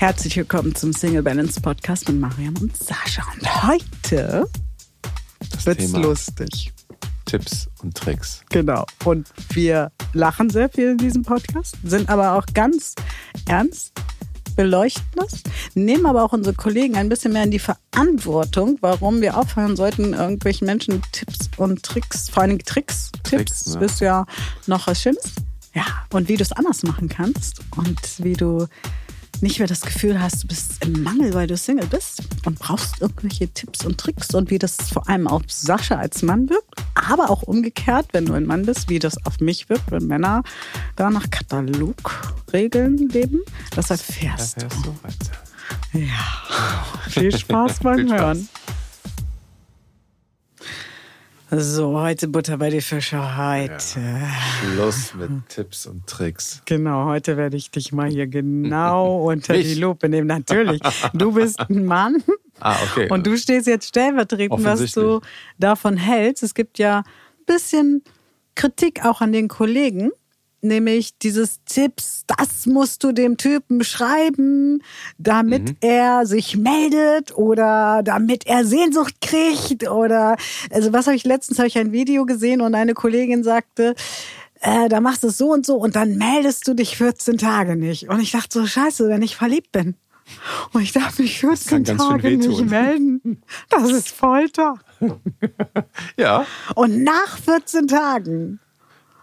Herzlich willkommen zum Single Balance Podcast mit Mariam und Sascha. Und heute Das wird's Thema lustig. Tipps und Tricks. Genau. Und wir lachen sehr viel in diesem Podcast, sind aber auch ganz ernst, beleuchten das, nehmen aber auch unsere Kollegen ein bisschen mehr in die Verantwortung, warum wir aufhören sollten, irgendwelchen Menschen Tipps und Tricks, vor allem Tricks, Tricks, Tipps, ne? bist ja noch was Schönes. Ja, und wie du es anders machen kannst und wie du nicht mehr das Gefühl hast, du bist im Mangel, weil du Single bist und brauchst irgendwelche Tipps und Tricks und wie das vor allem auf Sascha als Mann wirkt, aber auch umgekehrt, wenn du ein Mann bist, wie das auf mich wirkt, wenn Männer da nach Katalogregeln leben. Das erfährst Da fährst du weiter. du. Ja. Viel Spaß beim Viel Spaß. Hören. So, heute Butter bei die Fische. Heute. Schluss mit Tipps und Tricks. Genau, heute werde ich dich mal hier genau unter Mich? die Lupe nehmen. Natürlich, du bist ein Mann Ah, okay. und du stehst jetzt stellvertretend, was du davon hältst. Es gibt ja ein bisschen Kritik auch an den Kollegen, nämlich dieses Tipps, das musst du dem Typen schreiben, damit Mhm. er sich meldet oder damit er Sehnsucht kriegt oder also was habe ich letztens habe ich ein Video gesehen und eine Kollegin sagte, äh, da machst du es so und so und dann meldest du dich 14 Tage nicht. Und ich dachte so, scheiße, wenn ich verliebt bin. Und ich darf mich 14 kann ganz schön Tage nicht melden. Das ist Folter. ja, Und nach 14 Tagen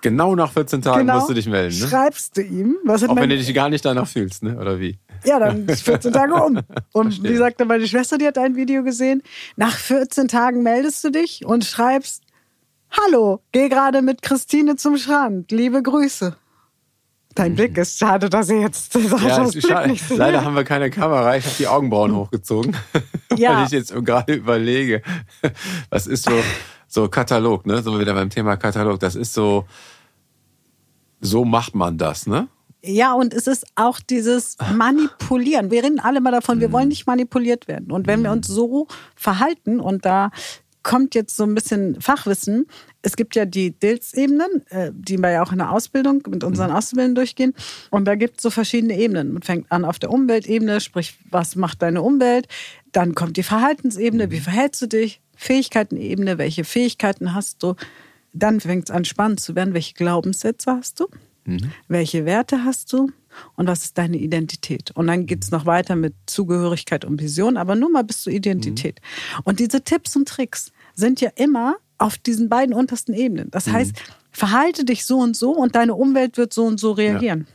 genau nach 14 Tagen genau, musst du dich melden. Ne? schreibst du ihm, was hat Auch wenn du dich gar nicht danach fühlst, ne? oder wie? Ja, dann ist 14 Tage um. Und Verstehe. wie sagte meine Schwester, die hat ein Video gesehen. Nach 14 Tagen meldest du dich und schreibst, Hallo, geh gerade mit Christine zum Strand. Liebe Grüße. Dein Blick ist schade, dass ihr jetzt Mhm. Ja, es ist Blick schade. nicht. Leider haben wir keine Kamera. Ich habe die Augenbrauen hochgezogen, Ja. weil ich jetzt gerade überlege, was ist so so Katalog, ne? So wieder beim Thema Katalog. Das ist so, so macht man das, ne? Ja, und es ist auch dieses Manipulieren. Wir reden alle mal davon, wir wollen nicht manipuliert werden. Und wenn wir uns so verhalten, und da kommt jetzt so ein bisschen Fachwissen, es gibt ja die DILS-Ebenen, äh, die wir ja auch in der Ausbildung mit unseren Auszubildenden durchgehen. Und da gibt es so verschiedene Ebenen. Man fängt an auf der Umweltebene, sprich, was macht deine Umwelt? Dann kommt die Verhaltensebene, wie verhältst du dich? Fähigkeitenebene, welche Fähigkeiten hast du? Dann fängt es an spannend zu werden, welche Glaubenssätze hast du? Welche Werte hast du und was ist deine Identität? Und dann geht's noch weiter mit Zugehörigkeit und Vision, aber nur mal bis zur Identität. Und diese Tipps und Tricks sind ja immer auf diesen beiden untersten Ebenen. Das heißt, verhalte dich so und so und deine Umwelt wird so und so reagieren.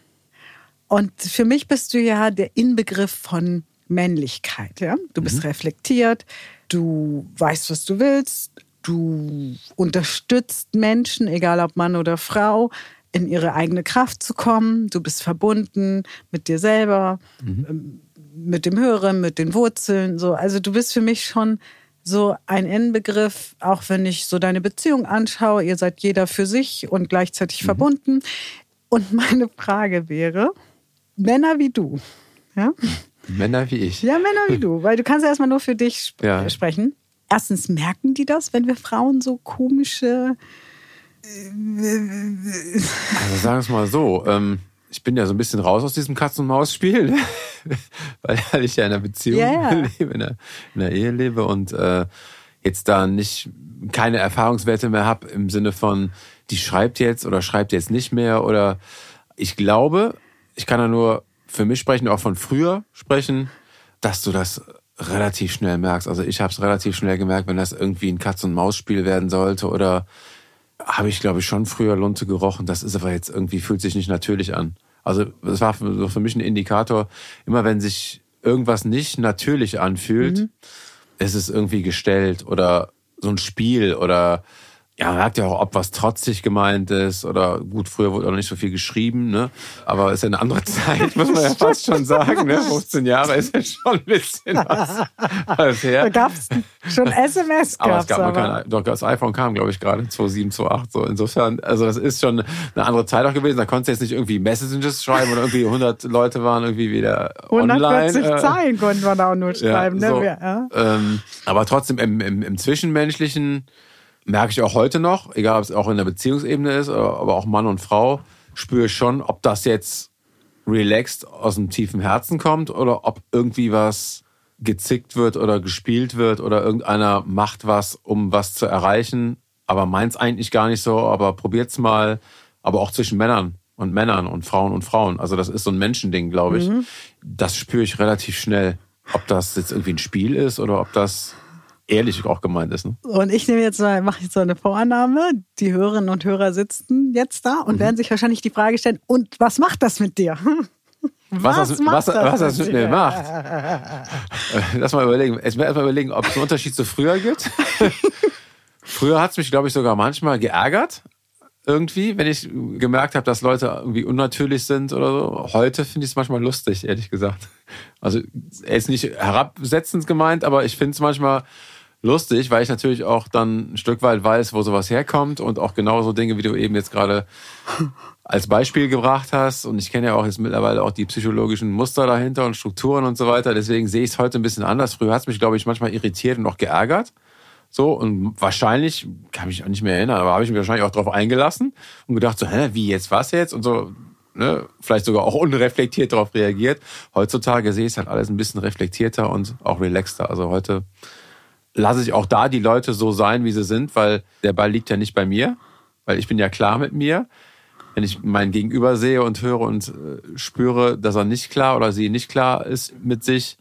Und für mich bist du ja der Inbegriff von Männlichkeit. Ja? Du bist reflektiert, du weißt, was du willst, du unterstützt Menschen, egal ob Mann oder Frau, in ihre eigene Kraft zu kommen. Du bist verbunden mit dir selber, ähm, mit dem Höheren, mit den Wurzeln. So. Also du bist für mich schon so ein Inbegriff, auch wenn ich so deine Beziehung anschaue. Ihr seid jeder für sich und gleichzeitig verbunden. Und meine Frage wäre, Männer wie du, ja? Männer wie ich. Ja, Männer wie du, weil du kannst ja erstmal nur für dich sp Ja. sprechen. Erstens merken die das, wenn wir Frauen so komische. Also sagen wir es mal so, ähm, ich bin ja so ein bisschen raus aus diesem Katz-und-Maus-Spiel, weil, weil ich ja in einer Beziehung ja. lebe, in einer, in einer Ehe lebe und äh, jetzt da nicht keine Erfahrungswerte mehr habe im Sinne von, die schreibt jetzt oder schreibt jetzt nicht mehr oder ich glaube, ich kann da nur für mich sprechen, auch von früher sprechen, dass du das relativ schnell merkst. Also ich habe es relativ schnell gemerkt, wenn das irgendwie ein Katz-und-Maus-Spiel werden sollte oder habe ich, glaube ich, schon früher Lunte gerochen. Das ist aber jetzt irgendwie, fühlt sich nicht natürlich an. Also das war für, mich ein Indikator, immer wenn sich irgendwas nicht natürlich anfühlt, ist es irgendwie gestellt oder so ein Spiel oder ja, man merkt ja auch, ob was trotzig gemeint ist oder gut, früher wurde auch nicht so viel geschrieben, ne? Aber ist ja eine andere Zeit, muss man ja fast schon sagen, ne? 15 Jahre ist ja schon ein bisschen was, was her. Da gab es schon SMS. Aber es gab aber. kein, doch das iPhone kam, glaube ich, gerade 2007, 2008. So insofern, also das ist schon eine andere Zeit auch gewesen. Da konntest du jetzt nicht irgendwie Messages schreiben oder irgendwie 100 Leute waren irgendwie wieder 140 online. äh, Zeilen konnten wir da auch nur schreiben. ja, ne? so. Ja. ähm, aber trotzdem im, im, im Zwischenmenschlichen merke ich auch heute noch, egal ob es auch in der Beziehungsebene ist, aber aber auch Mann und Frau, spüre ich schon, ob das jetzt relaxed aus dem tiefen Herzen kommt oder ob irgendwie was gezickt wird oder gespielt wird oder irgendeiner macht was, um was zu erreichen, aber meint's eigentlich gar nicht so, aber probiert's mal, aber auch zwischen Männern und Männern und Frauen und Frauen. Also das ist so ein Menschending, glaube ich. Mhm. Das spüre ich relativ schnell, ob das jetzt irgendwie ein Spiel ist oder ob das ehrlich auch gemeint ist. Ne? Und ich nehme jetzt mal, mache jetzt so eine Vorannahme. Die Hörerinnen und Hörer sitzen jetzt da und mhm. werden sich wahrscheinlich die Frage stellen, und was macht das mit dir? Was, was, das, was, das, was das mit mir macht. Lass mal überlegen. Erstmal überlegen, ob es einen Unterschied zu früher gibt. früher hat es mich, glaube ich, sogar manchmal geärgert. Irgendwie, wenn ich gemerkt habe, dass Leute irgendwie unnatürlich sind oder so. Heute finde ich es manchmal lustig, ehrlich gesagt. Also, er ist nicht herabsetzend gemeint, aber ich finde es manchmal lustig, weil ich natürlich auch dann ein Stück weit weiß, wo sowas herkommt und auch genauso Dinge, wie du eben jetzt gerade als Beispiel gebracht hast. Und ich kenne ja auch jetzt mittlerweile auch die psychologischen Muster dahinter und Strukturen und so weiter. Deswegen sehe ich es heute ein bisschen anders. Früher hat es mich, glaube ich, manchmal irritiert und auch geärgert. So, und wahrscheinlich, kann mich auch nicht mehr erinnern, aber habe ich mich wahrscheinlich auch darauf eingelassen und gedacht, so, hä, wie jetzt, was jetzt? Und so, ne, vielleicht sogar auch unreflektiert darauf reagiert. Heutzutage sehe ich es halt alles ein bisschen reflektierter und auch relaxter. Also heute lasse ich auch da die Leute so sein, wie sie sind, weil der Ball liegt ja nicht bei mir, weil ich bin ja klar mit mir. Wenn ich mein Gegenüber sehe und höre und äh, spüre, dass er nicht klar oder sie nicht klar ist mit sich,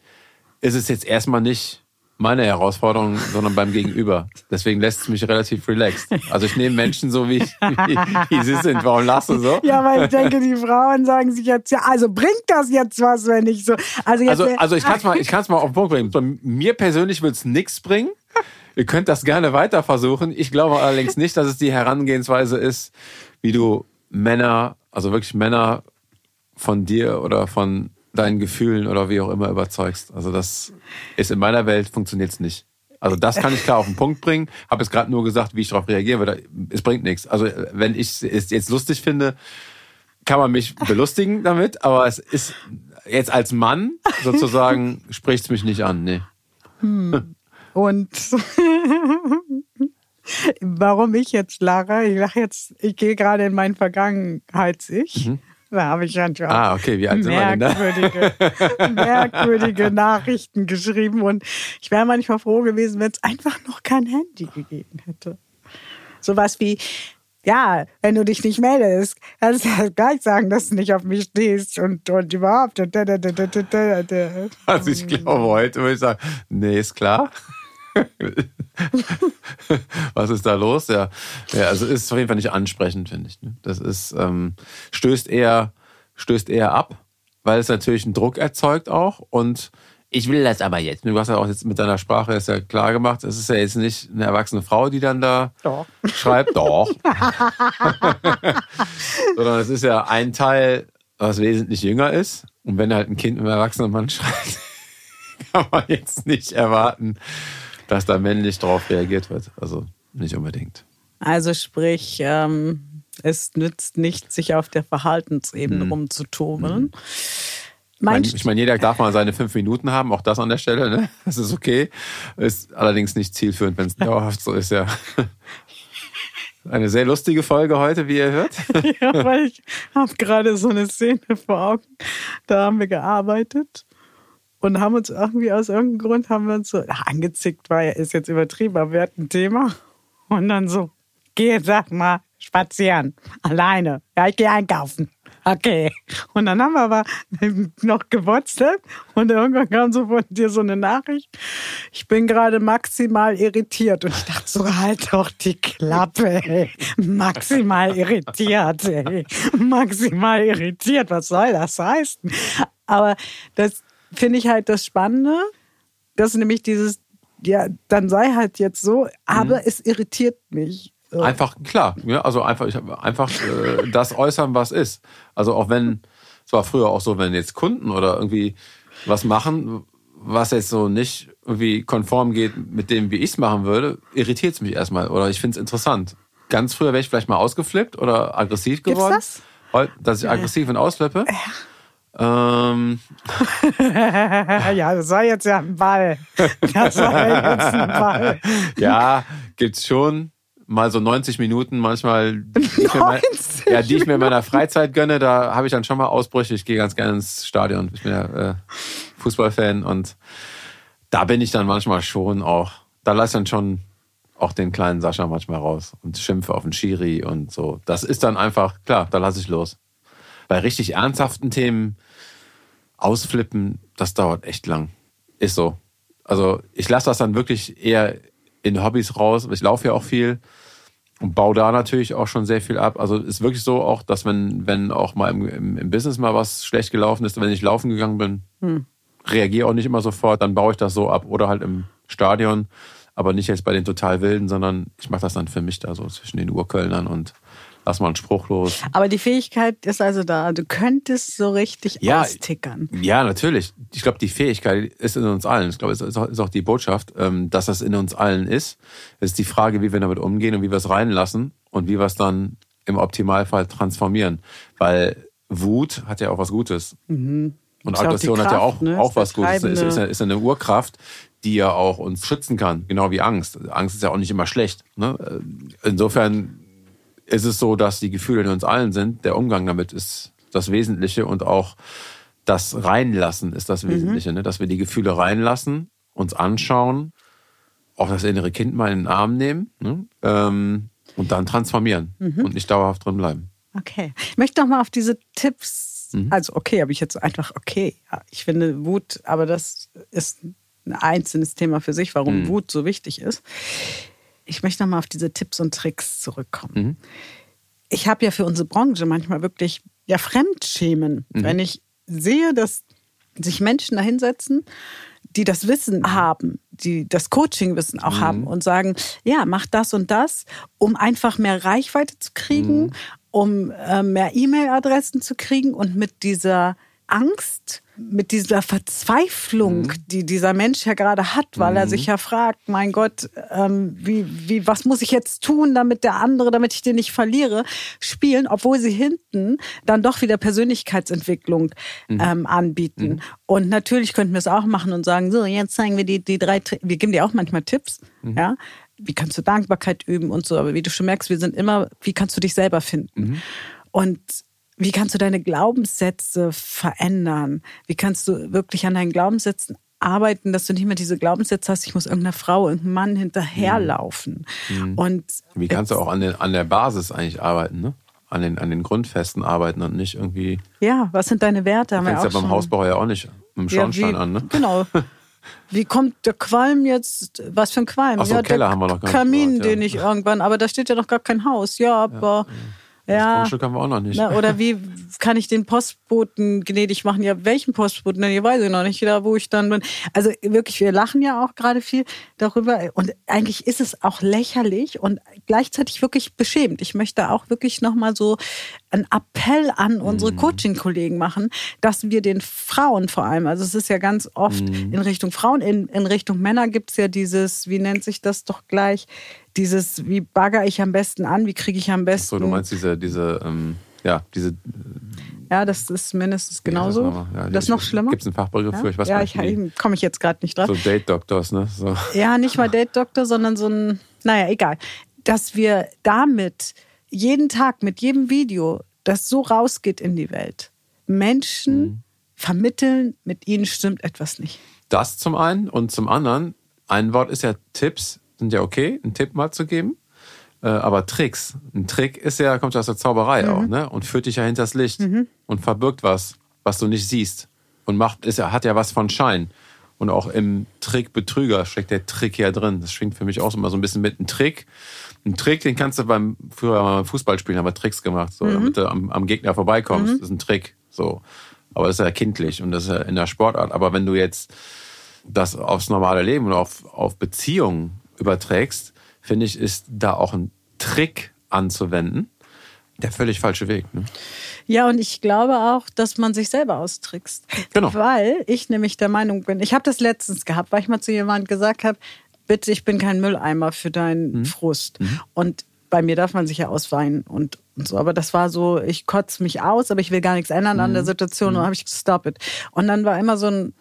ist es jetzt erstmal nicht meine Herausforderung, sondern beim Gegenüber. Deswegen lässt es mich relativ relaxed. Also ich nehme Menschen so, wie, wie, wie sie sind. Warum lachst du so? Ja, weil ich denke, die Frauen sagen sich jetzt, ja, also bringt das jetzt was, wenn ich so... Also, jetzt, also, also ich kann es mal, ich mal auf den Punkt bringen. Bei mir persönlich wird es nichts bringen. Ihr könnt das gerne weiter versuchen. Ich glaube allerdings nicht, dass es die Herangehensweise ist, wie du Männer, also wirklich Männer von dir oder von deinen Gefühlen oder wie auch immer überzeugst. Also das ist in meiner Welt funktioniert es nicht. Also das kann ich klar auf den Punkt bringen. Habe jetzt gerade nur gesagt, wie ich darauf reagieren würde. Es bringt nichts. Also wenn ich es jetzt lustig finde, kann man mich belustigen damit, aber es ist jetzt als Mann sozusagen spricht es mich nicht an. Nee. Hm. Und warum ich jetzt lache, ich lache jetzt, ich gehe gerade in mein Vergangenheits-Ich. Mhm. Da habe ich schon ah, okay. Wie alt merkwürdige, merkwürdige Nachrichten geschrieben. Und ich wäre manchmal froh gewesen, wenn es einfach noch kein Handy gegeben hätte. Sowas wie, ja, wenn du dich nicht meldest, kannst du gleich sagen, dass du nicht auf mich stehst und, und überhaupt. Also ich glaube, heute würde ich sagen, nee, ist klar. Was ist da los? Ja, ja also ist auf jeden Fall nicht ansprechend, finde ich. Ne? Das ist, ähm, stößt eher, stößt eher ab, weil es natürlich einen Druck erzeugt auch und ich will das aber jetzt. Du hast ja auch jetzt mit deiner Sprache ist ja klar gemacht, es ist ja jetzt nicht eine erwachsene Frau, die dann da Doch. schreibt. Doch. Sondern es ist ja ein Teil, was wesentlich jünger ist. Und wenn halt ein Kind mit einem erwachsenen Mann schreibt, kann man jetzt nicht erwarten, dass da männlich drauf reagiert wird. Also nicht unbedingt. Also sprich, ähm, es nützt nicht, sich auf der Verhaltensebene hm. rumzuturmeln. Hm. Mein ich meine, jeder darf mal seine fünf Minuten haben, auch das an der Stelle, ne? Das ist okay. Ist allerdings nicht zielführend, wenn es dauerhaft so ist, ja. Eine sehr lustige Folge heute, wie ihr hört. ja, weil ich habe gerade so eine Szene vor Augen. Da haben wir gearbeitet und haben uns irgendwie aus irgendeinem Grund haben wir uns so ach, angezickt, weil ist jetzt übertrieben, aber wir hatten ein Thema und dann so, geh sag mal spazieren, alleine. Ja, ich gehe einkaufen. Okay. Und dann haben wir aber noch gewurzelt und irgendwann kam so von dir so eine Nachricht. Ich bin gerade maximal irritiert. Und ich dachte so, halt doch die Klappe, ey. Maximal irritiert, ey. Maximal irritiert. Was soll das heißen? Aber das, finde ich halt das Spannende, dass nämlich dieses, ja, dann sei halt jetzt so, aber mhm. es irritiert mich. Einfach, klar, ja, also einfach, ich, einfach äh, das äußern, was ist. Also auch wenn, es war früher auch so, wenn jetzt Kunden oder irgendwie was machen, was jetzt so nicht irgendwie konform geht mit dem, wie ich es machen würde, irritiert es mich erstmal oder ich finde es interessant. Ganz früher wäre ich vielleicht mal ausgeflippt oder aggressiv geworden. Gibt's das? Dass ich aggressiv und ausflippe. Ja. Ähm. ja, das war jetzt ja ein Ball. Das war jetzt ein Ball. ja, gibt's schon mal so 90 Minuten manchmal, die ich, mir, mein, ja, die ich mir in meiner Freizeit gönne, da habe ich dann schon mal Ausbrüche. Ich gehe ganz gerne ins Stadion. Ich bin ja äh, Fußballfan und da bin ich dann manchmal schon auch, da lasse ich dann schon auch den kleinen Sascha manchmal raus und schimpfe auf den Schiri und so. Das ist dann einfach, klar, da lasse ich los. Bei richtig ernsthaften Themen ausflippen, das dauert echt lang. Ist so. Also ich lasse das dann wirklich eher in Hobbys raus. Ich laufe ja auch viel und baue da natürlich auch schon sehr viel ab. Also ist wirklich so auch, dass wenn, wenn auch mal im, im, im Business mal was schlecht gelaufen ist, wenn ich laufen gegangen bin, hm. reagiere auch nicht immer sofort, dann baue ich das so ab oder halt im Stadion, aber nicht jetzt bei den total Wilden, sondern ich mache das dann für mich da so zwischen den Urkölnern und lass mal einen Spruch los. Aber die Fähigkeit ist also da. Du könntest so richtig ja, austickern. Ja, natürlich. Ich glaube, die Fähigkeit ist in uns allen. Ich glaube, es ist auch die Botschaft, ähm, dass das in uns allen ist. Es ist die Frage, wie wir damit umgehen und wie wir es reinlassen und wie wir es dann im Optimalfall transformieren. Weil Wut hat ja auch was Gutes. Mhm. Und Aggression hat ja auch, ne? auch was Gutes. Ist, ist, ist eine Urkraft, die ja auch uns schützen kann, genau wie Angst. Angst ist ja auch nicht immer schlecht. Ne? Insofern ist es so, dass die Gefühle in uns allen sind. Der Umgang damit ist das Wesentliche und auch das Reinlassen ist das Wesentliche, mhm. ne? dass wir die Gefühle reinlassen, uns anschauen, auch das innere Kind mal in den Arm nehmen ne? ähm, und dann transformieren mhm. und nicht dauerhaft drin bleiben. Okay. Ich möchte noch mal auf diese Tipps, mhm. also okay, habe ich jetzt einfach okay. Ich finde Wut, aber das ist ein einzelnes Thema für sich, warum mhm. Wut so wichtig ist ich möchte nochmal auf diese Tipps und Tricks zurückkommen. Mhm. Ich habe ja für unsere Branche manchmal wirklich ja Fremdschämen, mhm. wenn ich sehe, dass sich Menschen da hinsetzen, die das Wissen haben, die das Coaching-Wissen auch mhm. haben und sagen, ja, mach das und das, um einfach mehr Reichweite zu kriegen, mhm. um äh, mehr E-Mail-Adressen zu kriegen und mit dieser Angst, mit dieser Verzweiflung, mhm. die dieser Mensch ja gerade hat, weil mhm. er sich ja fragt, mein Gott, ähm, wie, wie, was muss ich jetzt tun, damit der andere, damit ich den nicht verliere, spielen, obwohl sie hinten dann doch wieder Persönlichkeitsentwicklung mhm. ähm, anbieten. Mhm. Und natürlich könnten wir es auch machen und sagen, so, jetzt zeigen wir die, die drei, wir geben dir auch manchmal Tipps, mhm. ja, wie kannst du Dankbarkeit üben und so, aber wie du schon merkst, wir sind immer, wie kannst du dich selber finden? Mhm. Und wie kannst du deine Glaubenssätze verändern? Wie kannst du wirklich an deinen Glaubenssätzen arbeiten, dass du nicht mehr diese Glaubenssätze hast, ich muss irgendeiner Frau, irgendeinem Mann hinterherlaufen. Mhm. Und wie kannst du auch an, den, an der Basis eigentlich arbeiten, ne? An den, an den Grundfesten arbeiten und nicht irgendwie. Ja, was sind deine Werte? Du fängst ja beim. Hausbau ja auch nicht mit dem Schornstein ja, an, ne? Genau. Wie kommt der Qualm jetzt? Was für ein Qualm? Ach so, ja, Keller haben wir noch gar Kamin, nicht den ich irgendwann, aber da steht ja noch gar kein Haus. Ja, aber. Ja, ja. Das Grundstück haben wir auch noch nicht. Na, oder wie kann ich den Postboten gnädig machen? Ja, welchen Postboten denn? Ich weiß ich noch nicht, da wo ich dann bin. Also wirklich, wir lachen ja auch gerade viel darüber. Und eigentlich ist es auch lächerlich und gleichzeitig wirklich beschämt. Ich möchte auch wirklich nochmal so einen Appell an unsere mhm. Coaching-Kollegen machen, dass wir den Frauen vor allem, also es ist ja ganz oft mm. in Richtung Frauen, in, in Richtung Männer gibt es ja dieses, wie nennt sich das doch gleich, dieses, wie bagger ich am besten an, wie kriege ich am besten. So, du meinst diese, diese, ähm, ja, diese. Ja, das ist mindestens genauso. Ja, das, ja, das ist noch schlimmer. Gibt es einen Fachbegriff ja? für? Ich weiß ja, ich, komme ich jetzt gerade nicht drauf. So Date-Doctors, ne? So. Ja, nicht mal Date-Doktor, sondern so ein, naja, egal. Dass wir damit jeden Tag mit jedem Video, das so rausgeht in die Welt, Menschen mhm. vermitteln, mit ihnen stimmt etwas nicht. Das zum einen und zum anderen, ein Wort ist ja Tipps sind ja okay, einen Tipp mal zu geben. Äh, aber Tricks, ein Trick ist ja, kommt ja aus der Zauberei mhm. auch, ne? Und führt dich ja hinters Licht mhm. und verbirgt was, was du nicht siehst. Und macht, ist ja, hat ja was von Schein. Und auch im Trick Betrüger steckt der Trick ja drin. Das schwingt für mich auch immer so ein bisschen mit. Ein Trick, ein Trick, den kannst du beim früher beim Fußballspielen haben wir Tricks gemacht, so, mhm. damit du am, am, Gegner vorbeikommst. Mhm. Das ist ein Trick, so. Aber das ist ja kindlich und das ist ja in der Sportart. Aber wenn du jetzt das aufs normale Leben und auf, auf Beziehungen überträgst, finde ich, ist da auch ein Trick anzuwenden. Der völlig falsche Weg. Ne? Ja, und ich glaube auch, dass man sich selber austrickst. Genau. Weil ich nämlich der Meinung bin, ich habe das letztens gehabt, weil ich mal zu jemandem gesagt habe, bitte, ich bin kein Mülleimer für deinen mhm. Frust. Mhm. Und bei mir darf man sich ja ausweinen und, und so. Aber das war so, ich kotze mich aus, aber ich will gar nichts ändern mhm. an der mhm. Situation. Und dann mhm. habe ich stop it. Und dann war immer so ein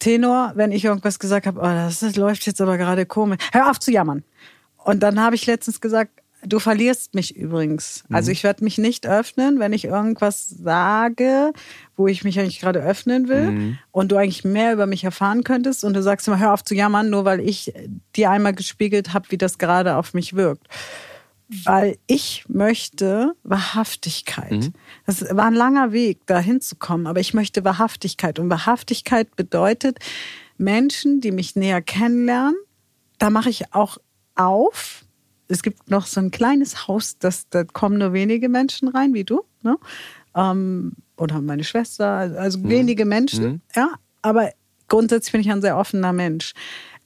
Tenor, wenn ich irgendwas gesagt habe, oh, das, das läuft jetzt aber gerade komisch. Hör auf zu jammern. Und dann habe ich letztens gesagt, Du verlierst mich übrigens. Also ich werde mich nicht öffnen, wenn ich irgendwas sage, wo ich mich eigentlich gerade öffnen will und du eigentlich mehr über mich erfahren könntest und du sagst immer, hör auf zu jammern, nur weil ich dir einmal gespiegelt habe, wie das gerade auf mich wirkt. Weil ich möchte Wahrhaftigkeit. Das war ein langer Weg, da hinzukommen, aber ich möchte Wahrhaftigkeit. Und Wahrhaftigkeit bedeutet, Menschen, die mich näher kennenlernen, da mache ich auch auf. Es gibt noch so ein kleines Haus, das, da kommen nur wenige Menschen rein, wie du, ne? Ähm, oder meine Schwester, also wenige Menschen, ja. Aber grundsätzlich bin ich ein sehr offener Mensch.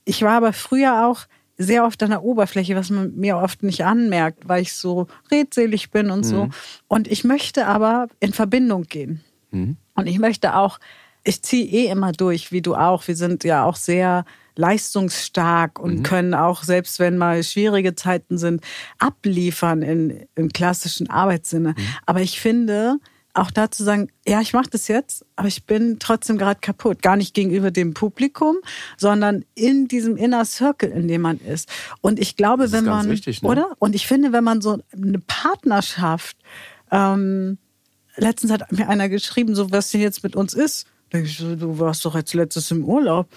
Ich war aber früher auch sehr oft an der Oberfläche, was man mir oft nicht anmerkt, weil ich so redselig bin und so. Und ich möchte aber in Verbindung gehen. Und ich möchte auch, ich ziehe eh immer durch, wie du auch. Wir sind ja auch sehr leistungsstark und können auch, selbst wenn mal schwierige Zeiten sind, abliefern in, im klassischen Arbeitssinne. Aber ich finde, auch da zu sagen, ja, ich mache das jetzt, aber ich bin trotzdem gerade kaputt. Gar nicht gegenüber dem Publikum, sondern in diesem Inner Circle, in dem man ist. Und ich glaube, Das ist wenn man, wichtig, ne? oder? Und ich finde, wenn man so eine Partnerschaft, ähm, letztens hat mir einer geschrieben, so was denn jetzt mit uns ist. Da ich so, du warst doch als letztes im Urlaub.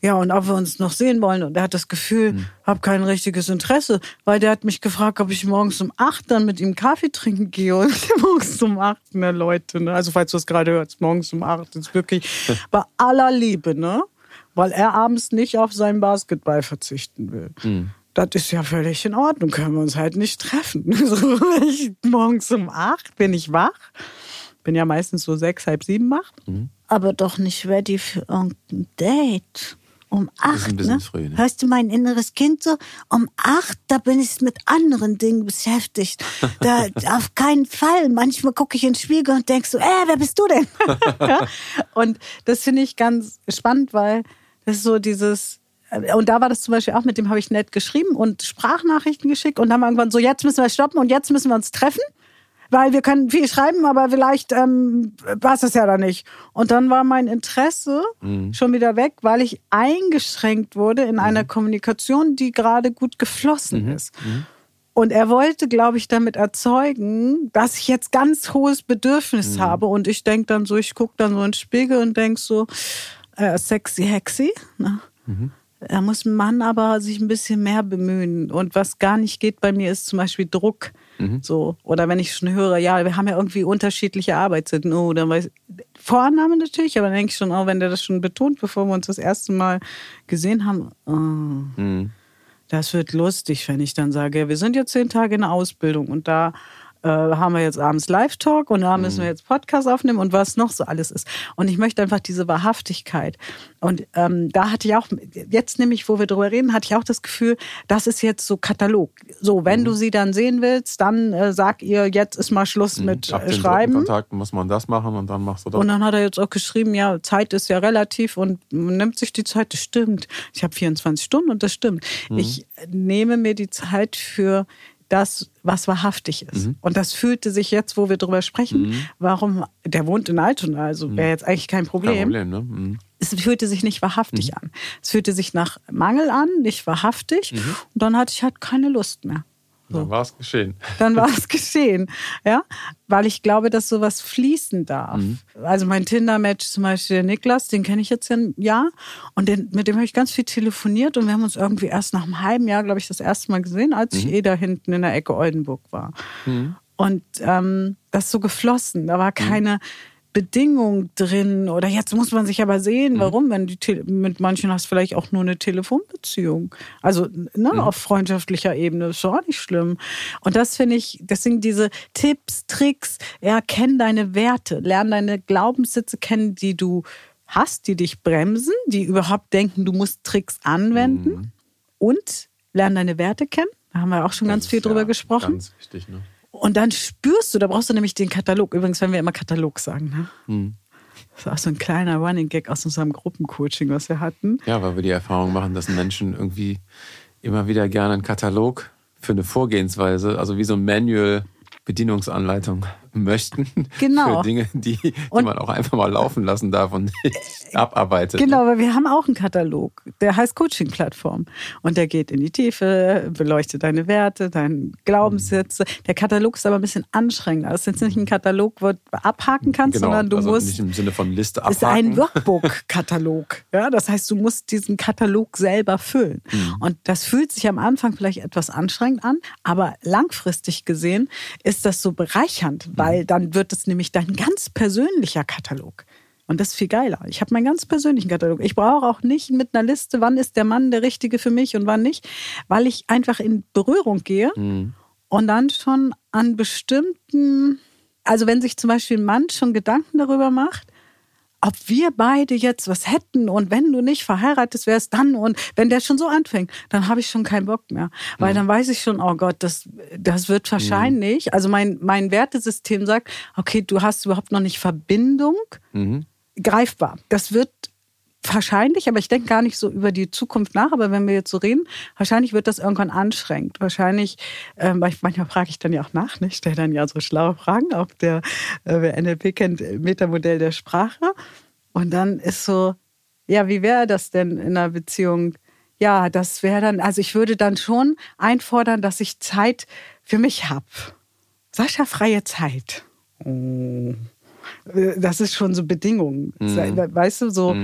Ja, und ob wir uns noch sehen wollen. Und er hat das Gefühl, Hm. hab kein richtiges Interesse, weil der hat mich gefragt, ob ich morgens um acht dann mit ihm Kaffee trinken gehe. Und morgens um acht, ne, Leute. Ne? Also, falls du es gerade hörst, morgens um acht ist wirklich bei aller Liebe, ne? Weil er abends nicht auf seinen Basketball verzichten will. Hm. Das ist ja völlig in Ordnung, können wir uns halt nicht treffen. So, ich, morgens um acht bin ich wach. Bin ja meistens so sechs, halb sieben wach. Mhm. Aber doch nicht ready für irgendein Date. Um acht, ne? früh, ne? Hörst du mein inneres Kind so? Um acht, da bin ich mit anderen Dingen beschäftigt. Da, auf keinen Fall. Manchmal gucke ich in den Spiegel und denk so, äh, wer bist du denn? ja? Und das finde ich ganz spannend, weil das ist so dieses, und da war das zum Beispiel auch, mit dem habe ich nett geschrieben und Sprachnachrichten geschickt und dann war irgendwann so, jetzt müssen wir stoppen und jetzt müssen wir uns treffen. Weil wir können viel schreiben, aber vielleicht ähm, passt es ja da nicht. Und dann war mein Interesse schon wieder weg, weil ich eingeschränkt wurde in einer Kommunikation, die gerade gut geflossen ist. Und er wollte, glaube ich, damit erzeugen, dass ich jetzt ganz hohes Bedürfnis habe. Und ich denke dann so, ich gucke dann so in den Spiegel und denk so, äh, sexy, hexy. Ne? Da muss ein Mann aber sich ein bisschen mehr bemühen. Und was gar nicht geht bei mir ist zum Beispiel Druck. So. Oder wenn ich schon höre, ja, wir haben ja irgendwie unterschiedliche Arbeitszeiten. Oh, dann weiß Vorannahme natürlich, aber dann denke ich schon, oh, wenn der das schon betont, bevor wir uns das erste Mal gesehen haben, oh, Mhm. das wird lustig, wenn ich dann sage, wir sind jetzt zehn Tage in der Ausbildung und da äh, haben wir jetzt abends Live-Talk und da müssen wir jetzt Podcast aufnehmen und was noch so alles ist. Und ich möchte einfach diese Wahrhaftigkeit. Und ähm, da hatte ich auch, jetzt nämlich, wo wir drüber reden, hatte ich auch das Gefühl, das ist jetzt so Katalog. So, wenn du sie dann sehen willst, dann äh, sag ihr, jetzt ist mal Schluss mit Ab äh, Schreiben. Kontakt muss man das machen und dann machst du das. Und dann hat er jetzt auch geschrieben, ja, Zeit ist ja relativ und man nimmt sich die Zeit. Das stimmt. Ich habe 24 Stunden und das stimmt. Ich nehme mir die Zeit für das, was wahrhaftig ist. Und das fühlte sich jetzt, wo wir drüber sprechen, warum, der wohnt in Altona, also wäre jetzt eigentlich kein Problem. Kein Problem, ne? Mhm. Es fühlte sich nicht wahrhaftig an. Es fühlte sich nach Mangel an, nicht wahrhaftig. Und dann hatte ich halt keine Lust mehr. Dann war es geschehen. Dann war es geschehen. Ja, weil ich glaube, dass sowas fließen darf. Also mein Tinder-Match zum Beispiel, der Niklas, den kenne ich jetzt ja ein Jahr und den, mit dem habe ich ganz viel telefoniert und wir haben uns irgendwie erst nach einem halben Jahr, glaube ich, das erste Mal gesehen, als ich eh da hinten in der Ecke Oldenburg war. Und ähm, das ist so geflossen. Da war keine Bedingung drin oder jetzt muss man sich aber sehen, warum, wenn mit manchen hast vielleicht auch nur eine Telefonbeziehung. Also ne, auf freundschaftlicher Ebene ist schon auch nicht schlimm. Und das finde ich, deswegen diese Tipps, Tricks, ja, kenn deine Werte, lern deine Glaubenssitze kennen, die du hast, die dich bremsen, die überhaupt denken, du musst Tricks anwenden und lern deine Werte kennen. Da haben wir auch schon ganz Das viel ist drüber ja gesprochen. Ganz wichtig, ne? Und dann spürst du, da brauchst du nämlich den Katalog. Übrigens, wenn wir immer Katalog sagen, ne? Das ist auch so ein kleiner Running Gag aus unserem Gruppencoaching, was wir hatten. Ja, weil wir die Erfahrung machen, dass Menschen irgendwie immer wieder gerne einen Katalog für eine Vorgehensweise, also wie so ein Manual, Bedienungsanleitung möchten. Genau. Für Dinge, die, die man auch einfach mal laufen lassen darf und nicht abarbeitet. Genau, aber wir haben auch einen Katalog, der heißt Coaching-Plattform. Und der geht in die Tiefe, beleuchtet deine Werte, deine Glaubenssätze. Der Katalog ist aber ein bisschen anstrengender. Das ist jetzt nicht ein Katalog, wo du abhaken kannst, Genau, sondern du also musst nicht im Sinne von Liste ist ein abhaken. Workbook-Katalog. Ja, das heißt, du musst diesen Katalog selber füllen. Mhm. Und das fühlt sich am Anfang vielleicht etwas anstrengend an, aber langfristig gesehen ist das so bereichernd, Mhm. Weil dann wird es nämlich dein ganz persönlicher Katalog. Und das ist viel geiler. Ich habe meinen ganz persönlichen Katalog. Ich brauche auch nicht mit einer Liste, wann ist der Mann der Richtige für mich und wann nicht, weil ich einfach in Berührung gehe Mhm. und dann schon an bestimmten, also wenn sich zum Beispiel ein Mann schon Gedanken darüber macht, ob wir beide jetzt was hätten und wenn du nicht verheiratet wärst, dann und wenn der schon so anfängt, dann habe ich schon keinen Bock mehr. Weil dann weiß ich schon, oh Gott, das, das wird wahrscheinlich, also mein, mein Wertesystem sagt, okay, du hast überhaupt noch nicht Verbindung Mhm. greifbar. Das wird wahrscheinlich, aber ich denke gar nicht so über die Zukunft nach, aber wenn wir jetzt so reden, wahrscheinlich wird das irgendwann anstrengend. Wahrscheinlich, ich, manchmal frage ich dann ja auch nach, ne? ich stelle dann ja so schlaue Fragen, ob der, äh, wer NLP kennt, äh, Metamodell der Sprache. Und dann ist so, ja, wie wäre das denn in einer Beziehung? Ja, das wäre dann, also ich würde dann schon einfordern, dass ich Zeit für mich habe. Sascha, freie Zeit. Oh. Das ist schon so Bedingungen. Weißt du, so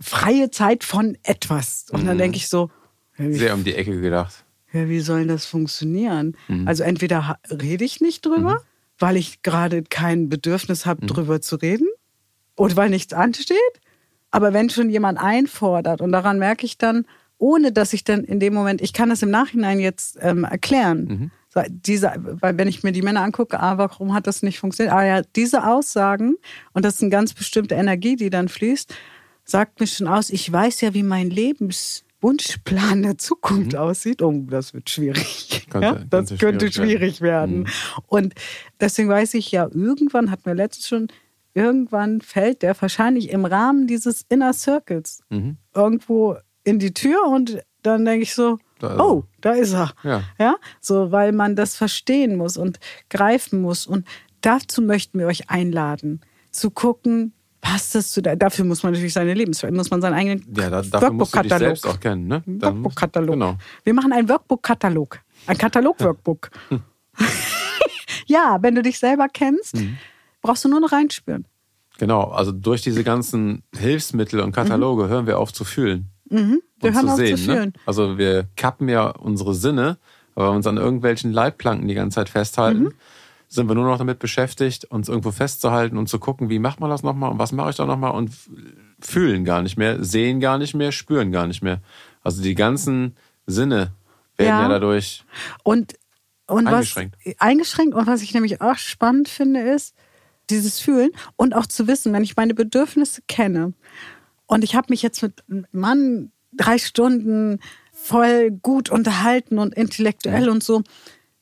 freie Zeit von etwas. Und dann denke ich so, ja, wie, Sehr um die Ecke gedacht. ja, wie soll das funktionieren? Also entweder rede ich nicht drüber, weil ich gerade kein Bedürfnis habe, drüber zu reden, oder weil nichts ansteht. Aber wenn schon jemand einfordert, und daran merke ich dann, ohne dass ich dann in dem Moment, ich kann das im Nachhinein jetzt ähm, erklären. So, Diese, weil wenn ich mir die Männer angucke, ah, warum hat das nicht funktioniert? Aber ja, diese Aussagen, und das ist eine ganz bestimmte Energie, die dann fließt, sagt mir schon aus, ich weiß ja, wie mein Lebenswunschplan der Zukunft aussieht. Oh, das wird schwierig. Könnte- ja, das könnte könnte schwierig schwierig werden. Und deswegen weiß ich ja, irgendwann, hatten wir letztens schon, irgendwann fällt der wahrscheinlich im Rahmen dieses Inner Circles irgendwo in die Tür und dann denke ich so, Da oh, da ist er. Ja. ja, so, weil man das verstehen muss und greifen muss. Und dazu möchten wir euch einladen, zu gucken, passt das zu, da- dafür muss man natürlich seine Lebenswelt, muss man seinen eigenen Ja, da, dafür musst du dich Workbook-Katalog. selbst auch kennen. Ne? Workbook-Katalog. Genau. Wir machen einen Workbook-Katalog. Ein Katalog-Workbook. ja, wenn du dich selber kennst, Mhm. brauchst du nur noch reinspüren. Genau, also durch diese ganzen Hilfsmittel und Kataloge hören wir auf zu fühlen. Mhm. Wir und hören zu auf sehen. zu fühlen. Ne? Also wir kappen ja unsere Sinne, aber uns an irgendwelchen Leitplanken die ganze Zeit festhalten, Mhm. Sind wir nur noch damit beschäftigt, uns irgendwo festzuhalten und zu gucken, wie macht man das nochmal und was mache ich da nochmal und fühlen gar nicht mehr, sehen gar nicht mehr, spüren gar nicht mehr. Also die ganzen Sinne werden ja, Ja. dadurch Und, und Eingeschränkt. was eingeschränkt und was ich nämlich auch spannend finde, ist dieses Fühlen und auch zu wissen, wenn ich meine Bedürfnisse kenne und ich habe mich jetzt mit einem Mann drei Stunden voll gut unterhalten und intellektuell und so.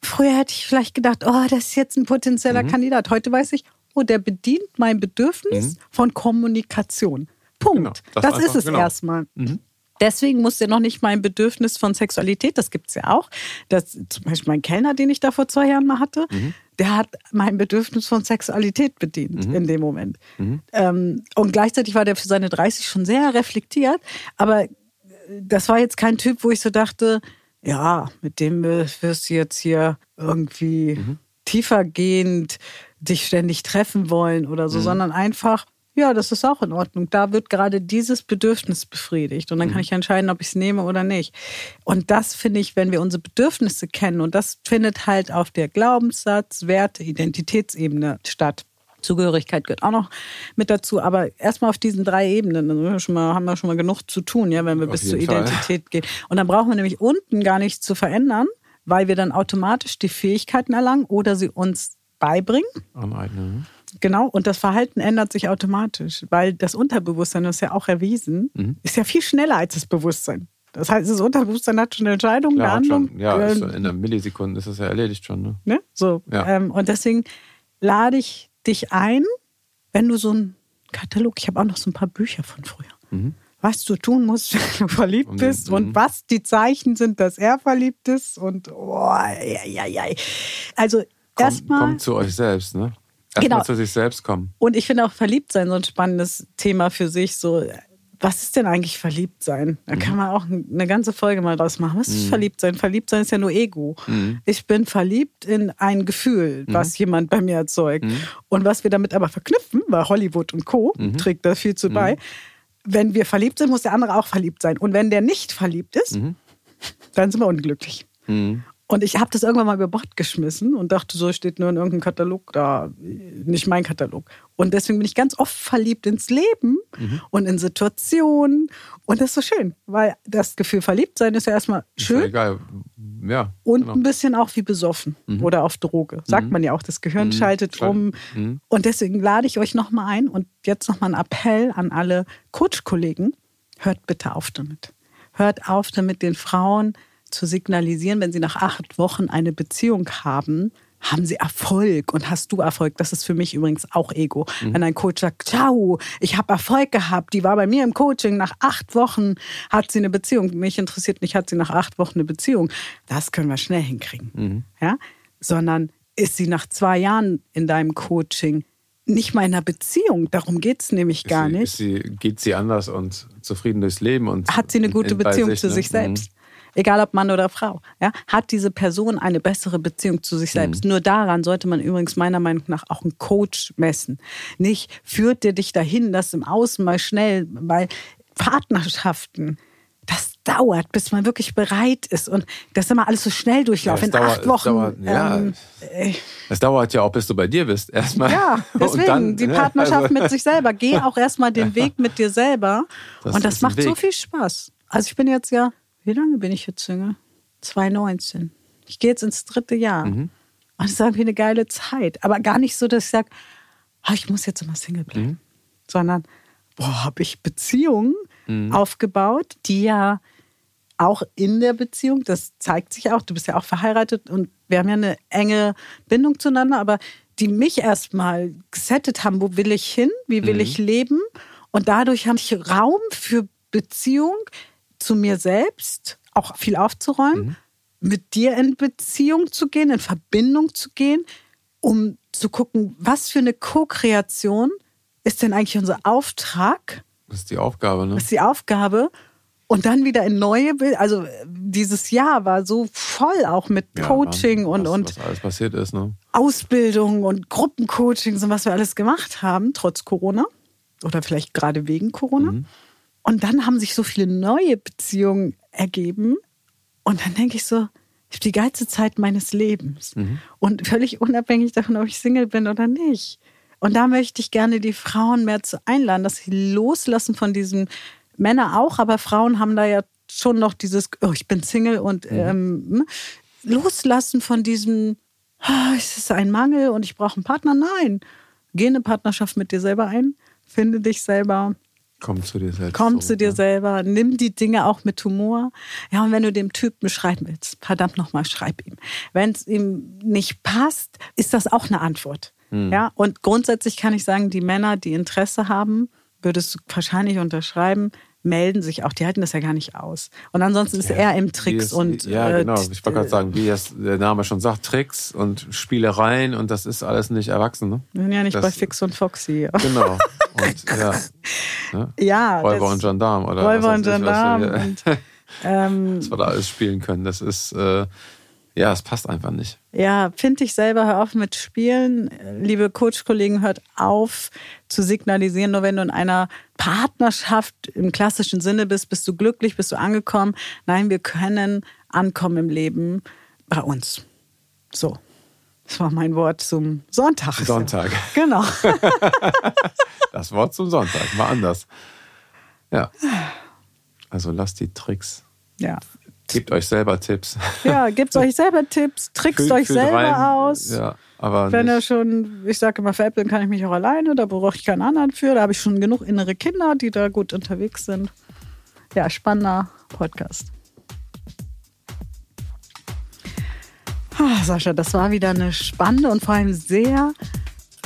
Früher hätte ich vielleicht gedacht, oh, das ist jetzt ein potenzieller Mhm. Kandidat. Heute weiß ich, oh, der bedient mein Bedürfnis von Kommunikation. Punkt. Mhm. Genau, das das einfach, ist es genau. erstmal. Deswegen muss der noch nicht mein Bedürfnis von Sexualität, das gibt's ja auch. Das, zum Beispiel mein Kellner, den ich da vor zwei Jahren mal hatte, Mhm. der hat mein Bedürfnis von Sexualität bedient Mhm. in dem Moment. Ähm, und gleichzeitig war der für seine 30 schon sehr reflektiert, aber das war jetzt kein Typ, wo ich so dachte, ja, mit dem äh, wirst du jetzt hier irgendwie Mhm. tiefergehend dich ständig treffen wollen oder Mhm. so, sondern einfach, ja, das ist auch in Ordnung. Da wird gerade dieses Bedürfnis befriedigt und dann Mhm. kann ich entscheiden, ob ich es nehme oder nicht. Und das finde ich, wenn wir unsere Bedürfnisse kennen und das findet halt auf der Glaubenssatz, Werte, Identitätsebene statt. Zugehörigkeit gehört auch noch mit dazu, aber erstmal auf diesen drei Ebenen dann wir mal, haben wir schon mal genug zu tun, ja, wenn wir Auf bis zur Fall. Identität gehen. Und dann brauchen wir nämlich unten gar nichts zu verändern, weil wir dann automatisch die Fähigkeiten erlangen oder sie uns beibringen. aneignen. ne? Genau, und das Verhalten ändert sich automatisch, weil das Unterbewusstsein, das ist ja auch erwiesen, Mhm. ist ja viel schneller als das Bewusstsein. Das heißt, das Unterbewusstsein hat schon eine Entscheidung, Klar, eine Handlung. schon, ja, äh, schon in einer Millisekunde ist das ja erledigt schon. Ne? ne? so, Ja. ähm, und deswegen lade ich dich ein, wenn du so einen Katalog, ich habe auch noch so ein paar Bücher von früher, was du tun musst, wenn du verliebt den- bist und mhm. was die Zeichen sind, dass er verliebt ist und oh, ja, ja, ja. Also erstmal kommt zu euch selbst, ne? Erstmal zu sich selbst kommen. Und ich finde auch verliebt sein so ein spannendes Thema für sich. So, was ist denn eigentlich verliebt sein? Da kann man auch eine ganze Folge mal draus machen. Was ist verliebt sein? Verliebt sein ist ja nur Ego. Ich bin verliebt in ein Gefühl, was jemand bei mir erzeugt. Und was wir damit aber verknüpfen, weil Hollywood und Co. trägt da viel zu bei. Wenn wir verliebt sind, muss der andere auch verliebt sein. Und wenn der nicht verliebt ist, dann sind wir unglücklich. Und ich habe das irgendwann mal über Bord geschmissen und dachte, so steht nur in irgendeinem Katalog da, nicht mein Katalog. Und deswegen bin ich ganz oft verliebt ins Leben Mhm. und in Situationen. Und das ist so schön, weil das Gefühl verliebt sein ist ja erstmal Ist ja schön egal. Ja. und genau. ein bisschen auch wie besoffen oder auf Droge. Sagt man ja auch, das Gehirn schaltet Schalt- um. Mhm. Und deswegen lade ich euch nochmal ein und jetzt nochmal ein Appell an alle Coach-Kollegen. Hört bitte auf damit. Hört auf damit, den Frauen zu signalisieren, wenn sie nach acht Wochen eine Beziehung haben, haben sie Erfolg und hast du Erfolg. Das ist für mich übrigens auch Ego. Wenn ein Coach sagt, ciao, ich habe Erfolg gehabt, die war bei mir im Coaching, nach acht Wochen hat sie eine Beziehung. Mich interessiert nicht, hat sie nach acht Wochen eine Beziehung. Das können wir schnell hinkriegen. Ja? Sondern ist sie nach zwei Jahren in deinem Coaching nicht mal in einer Beziehung? Darum geht es nämlich gar sie, nicht. Sie, geht sie anders und zufrieden durchs Leben und hat sie eine gute Beziehung sich, zu ne? sich selbst. Egal ob Mann oder Frau. Ja? Hat diese Person eine bessere Beziehung zu sich selbst? Nur daran sollte man übrigens meiner Meinung nach auch einen Coach messen. Nicht führt der dich dahin, dass im Außen mal schnell, weil Partnerschaften, das dauert, bis man wirklich bereit ist. Und das ist immer alles so schnell durchlaufen. Ja, In es dauert- acht es Wochen. dauert- ja. ähm, äh, Es dauert ja auch, bis du bei dir bist. Erstmal. ja, deswegen dann, die ne, Partnerschaft also- mit sich selber. Geh auch erstmal den Weg mit dir selber. Das und das macht so viel Spaß. Also ich bin jetzt ja, wie lange bin ich jetzt Single? 2019. Ich gehe jetzt ins dritte Jahr. Mhm. Und es ist irgendwie eine geile Zeit. Aber gar nicht so, dass ich sage, ah, ich muss jetzt immer Single bleiben. Mhm. Sondern, boah, habe ich Beziehungen Mhm. aufgebaut, die ja auch in der Beziehung, das zeigt sich auch, du bist ja auch verheiratet und wir haben ja eine enge Bindung zueinander, aber die mich erstmal gesettet haben, wo will ich hin, wie will ich leben und dadurch habe ich Raum für Beziehung zu mir selbst, auch viel aufzuräumen, mit dir in Beziehung zu gehen, in Verbindung zu gehen, um zu gucken, was für eine Co-Kreation ist denn eigentlich unser Auftrag? Das ist die Aufgabe, ne? Das ist die Aufgabe. Und dann wieder in neue Bilder. Also dieses Jahr war so voll auch mit Ja, Coaching Wahnsinn, und, was, und Was alles passiert ist, ne? Ausbildung und Gruppencoachings und was wir alles gemacht haben, trotz Corona. Oder vielleicht gerade wegen Corona. Mhm. Und dann haben sich so viele neue Beziehungen ergeben. Und dann denke ich so, ich habe die geilste Zeit meines Lebens. Mhm. Und völlig unabhängig davon, ob ich Single bin oder nicht. Und da möchte ich gerne die Frauen mehr zu einladen, dass sie loslassen von diesem, Männer auch, aber Frauen haben da ja schon noch dieses, oh, ich bin Single und ähm, loslassen von diesem, ah, es ist ein Mangel und ich brauche einen Partner. Nein, geh eine Partnerschaft mit dir selber ein, finde dich selber, Komm zu dir selbst. Komm zu dir selber, nimm die Dinge auch mit Humor. Ja, und wenn du dem Typen schreiben willst, verdammt nochmal, schreib ihm. Wenn es ihm nicht passt, ist das auch eine Antwort. Hm. Ja, und grundsätzlich kann ich sagen, die Männer, die Interesse haben, würdest du wahrscheinlich unterschreiben, melden sich auch. Die halten das ja gar nicht aus. Und ansonsten ist er im Tricks und. Ja, äh, genau. Ich wollte gerade sagen, wie das der Name schon sagt, Tricks und Spielereien und das ist alles nicht erwachsen, ne? Wir sind ja nicht das, bei Fix und Foxy. Genau. Und ja. Ne? Ja, Räuber und Gendarm oder Räuber und Gendarm. Und, ähm, was wir da alles spielen können. Das ist, äh, ja, es passt einfach nicht. Ja, find dich selber, hör auf mit Spielen. Liebe Coach-Kollegen, hört auf zu signalisieren, nur wenn du in einer Partnerschaft im klassischen Sinne bist, bist du glücklich, bist du angekommen. Nein, wir können ankommen im Leben bei uns. So. Das war mein Wort zum Sonntag. Sonntag. Genau. Das Wort zum Sonntag, mal anders. Ja. Also lasst die Tricks. Ja. Gebt euch selber Tipps. Ja, gebt euch selber Tipps, trickst euch selber rein. aus. Ja, aber Wenn er schon, ich sage immer, veräppeln kann ich mich auch alleine, da brauche ich keinen anderen für. Da habe ich schon genug innere Kinder, die da gut unterwegs sind. Ja, spannender Podcast. Ah, Sascha, das war wieder eine spannende und vor allem sehr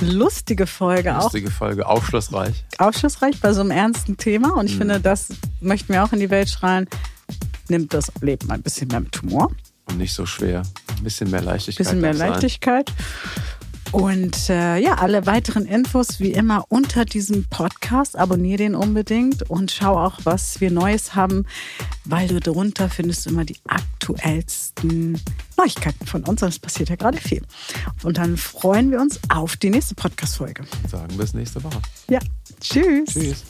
lustige Folge. Auch lustige Folge, aufschlussreich. aufschlussreich bei so einem ernsten Thema. Und ich Mhm. finde, das möchten wir auch in die Welt strahlen. Nimmt das Leben ein bisschen mehr mit Humor, Und nicht so schwer. Ein bisschen mehr ein Leichtigkeit. bisschen mehr. Leichtigkeit. Und äh, ja, alle weiteren Infos wie immer unter diesem Podcast. Abonnier den unbedingt und schau auch, was wir Neues haben, weil du darunter findest immer die aktuellsten Neuigkeiten von uns. Und es passiert ja gerade viel. Und dann freuen wir uns auf die nächste Podcast-Folge. Sagen bis nächste Woche. Ja, tschüss. Tschüss.